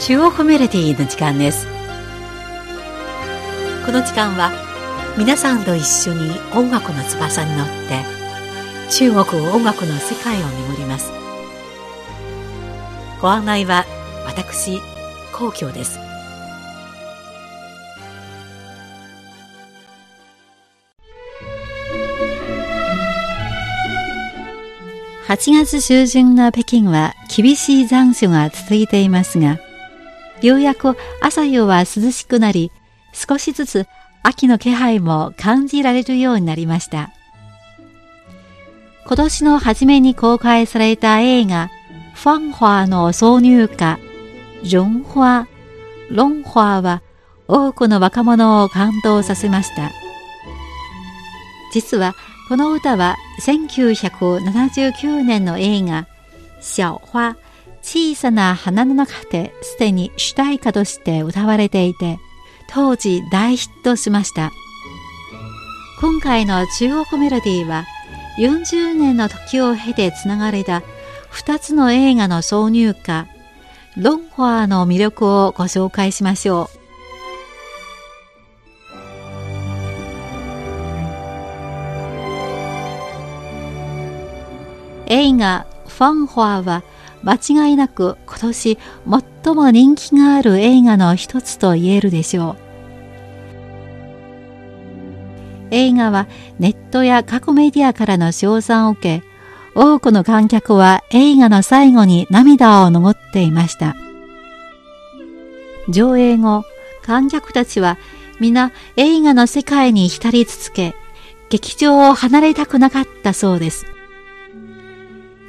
中央メロディーの時間です。この時間は皆さんと一緒に音楽の翼に乗って中国音楽の世界を巡ります。ご案内は私皇居です。8月中旬の北京は厳しい残暑が続いていますが、ようやく朝夜は涼しくなり、少しずつ秋の気配も感じられるようになりました。今年の初めに公開された映画、ファンファーの挿入歌、ロンファ、ロンファーは多くの若者を感動させました。実はこの歌は1979年の映画「小花小さな花の中ですでに主題歌として歌われていて当時大ヒットしました。今回の中国メロディーは40年の時を経てつながれた2つの映画の挿入歌ロンファーの魅力をご紹介しましょう。映画ファンホアは間違いなく今年最も人気がある映画の一つと言えるでしょう。映画はネットや過去メディアからの称賛を受け、多くの観客は映画の最後に涙を拭っていました。上映後、観客たちは皆映画の世界に浸り続け、劇場を離れたくなかったそうです。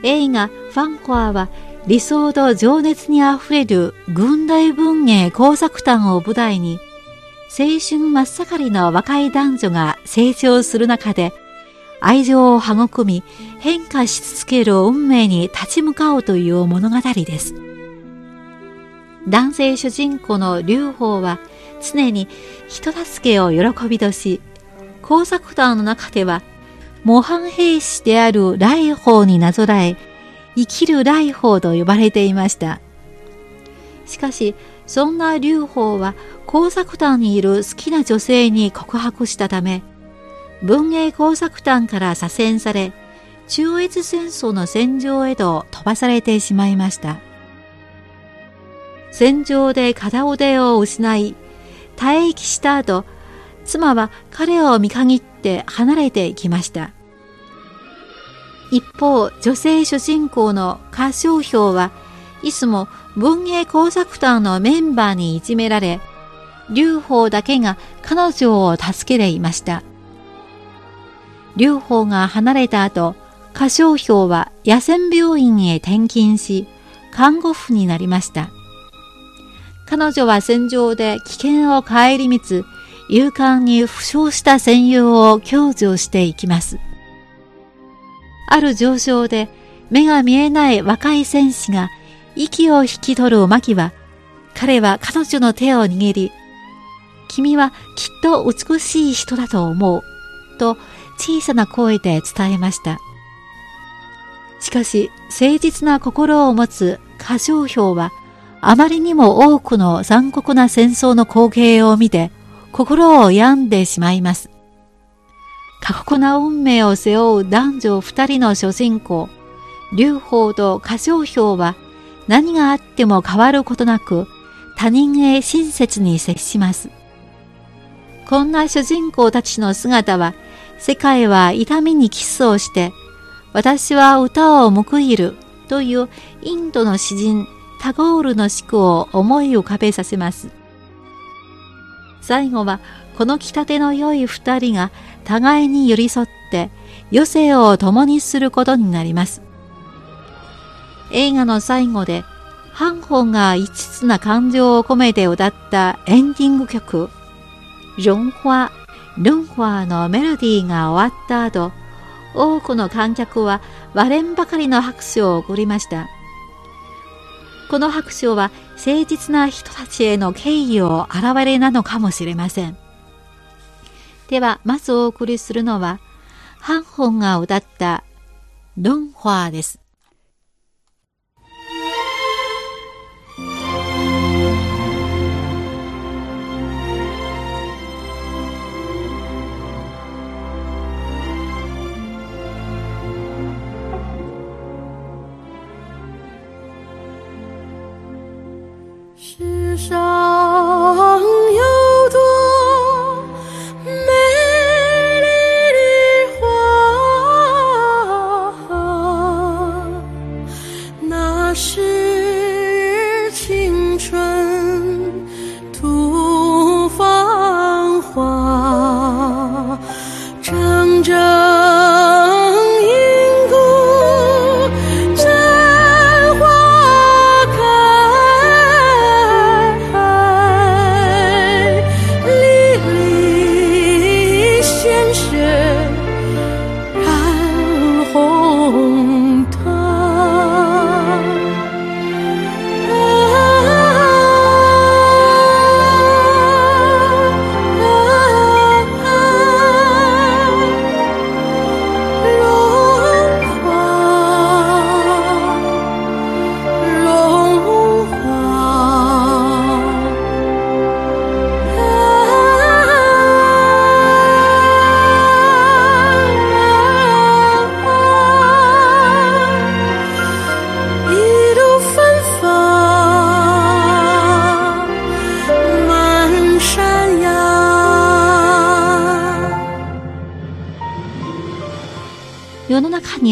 映画ファンコアは理想と情熱にあふれる軍大文芸工作団を舞台に青春真っ盛りの若い男女が成長する中で愛情を育み変化し続ける運命に立ち向かおうという物語です。男性主人公の劉邦は常に人助けを喜びとし工作団の中では模範兵士である来宝になぞらえ、生きる来宝と呼ばれていました。しかし、そんな劉邦は工作団にいる好きな女性に告白したため、文芸工作団から左遷され、中越戦争の戦場へと飛ばされてしまいました。戦場で片腕を失い、退役した後、妻は彼を見限って離れていきました。一方、女性主人公の歌唱票はいつも文芸工作団のメンバーにいじめられ、劉邦だけが彼女を助けていました。劉邦が離れた後、歌唱票は野戦病院へ転勤し、看護婦になりました。彼女は戦場で危険を顧みつ、勇敢に負傷した戦友を享受していきます。ある上昇で目が見えない若い戦士が息を引き取る巻は、彼は彼女の手を握り、君はきっと美しい人だと思う、と小さな声で伝えました。しかし、誠実な心を持つ過小票は、あまりにも多くの残酷な戦争の光景を見て、心を病んでしまいます。過酷な運命を背負う男女二人の主人公、劉邦と歌唱票は何があっても変わることなく他人へ親切に接します。こんな主人公たちの姿は世界は痛みにキスをして私は歌を報いるというインドの詩人タゴールの詩句を思い浮かべさせます。最後はこの着立の良い二人が互いに寄り添って余生を共にすることになります。映画の最後で、ハンホンが一途な感情を込めて歌ったエンディング曲、ロンファ、ルンファのメロディーが終わった後、多くの観客は割れんばかりの拍手を送りました。この拍手は誠実な人たちへの敬意を表れなのかもしれません。ではまずお送りするのは、ハンホンが歌ったドンファーです。世上。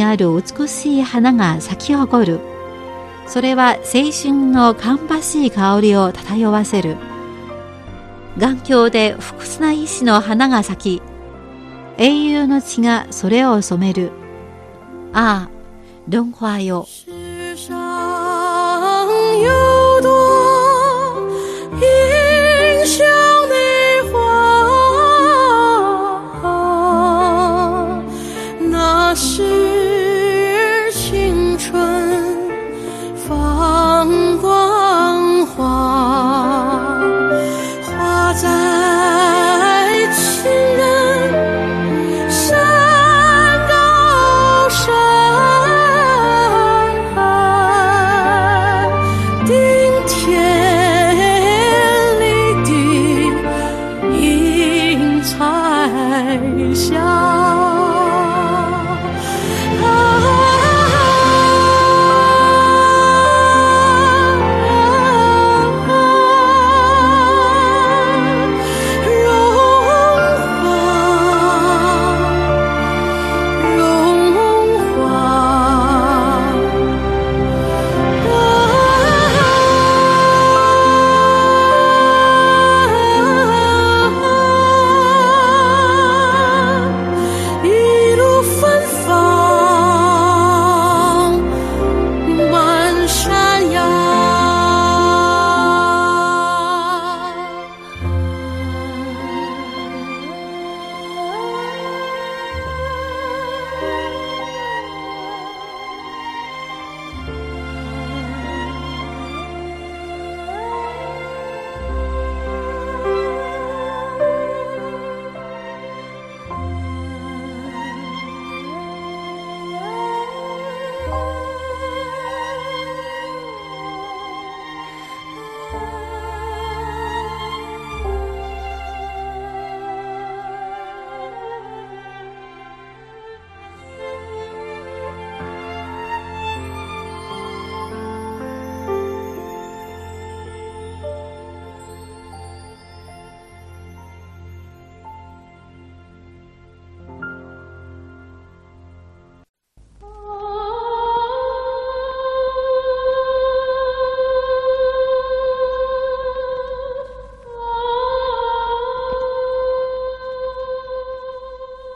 ある美しい花が咲き誇る。それは青春の芳しい香りを漂わせる。眼鏡で複雑な意志の花が咲き、英雄の血がそれを染める。ああ、論破よ。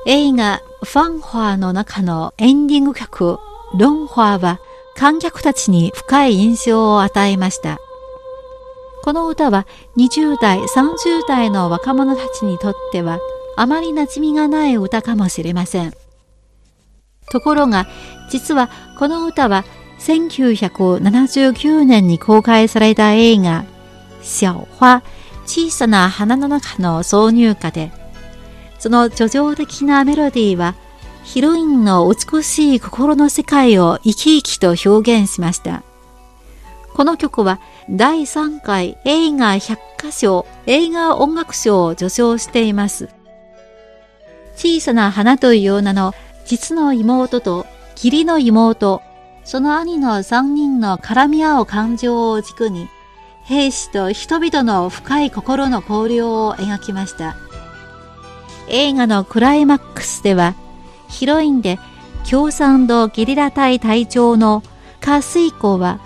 映画ファンファーの中のエンディング曲ロンファーは観客たちに深い印象を与えました。この歌は20代、30代の若者たちにとってはあまり馴染みがない歌かもしれません。ところが、実はこの歌は1979年に公開された映画、小花、小さな花の中の挿入歌で、その叙情的なメロディーは、ヒロインの美しい心の世界を生き生きと表現しました。この曲は第3回映画百科賞映画音楽賞を受賞しています。小さな花という名の実の妹と義理の妹、その兄の3人の絡み合う感情を軸に、兵士と人々の深い心の交流を描きました。映画のクライマックスでは、ヒロインで共産党ゲリラ隊隊長のカスイコは、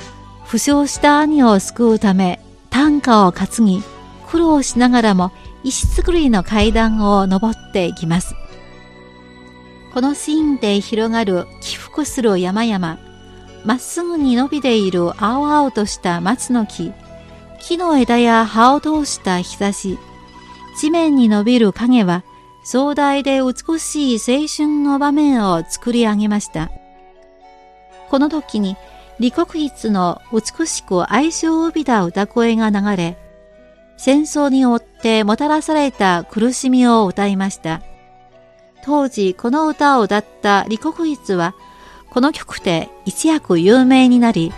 負傷した兄を救うため、担架を担ぎ、苦労しながらも石造りの階段を登っていきます。このシーンで広がる起伏する山々、まっすぐに伸びている青々とした松の木、木の枝や葉を通した日差し、地面に伸びる影は壮大で美しい青春の場面を作り上げました。この時に李国筆の美しく愛情を帯びた歌声が流れ、戦争によってもたらされた苦しみを歌いました。当時この歌を歌った李国筆は、この曲で一躍有名になり、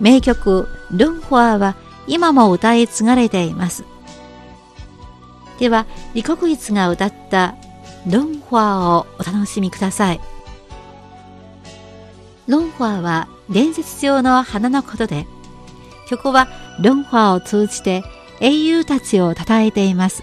名曲ルンフォアは今も歌い継がれています。では、李国筆が歌ったロンファーをお楽しみください。ロンファーは伝説上の花のことで、曲はロンファーを通じて英雄たちを称えています。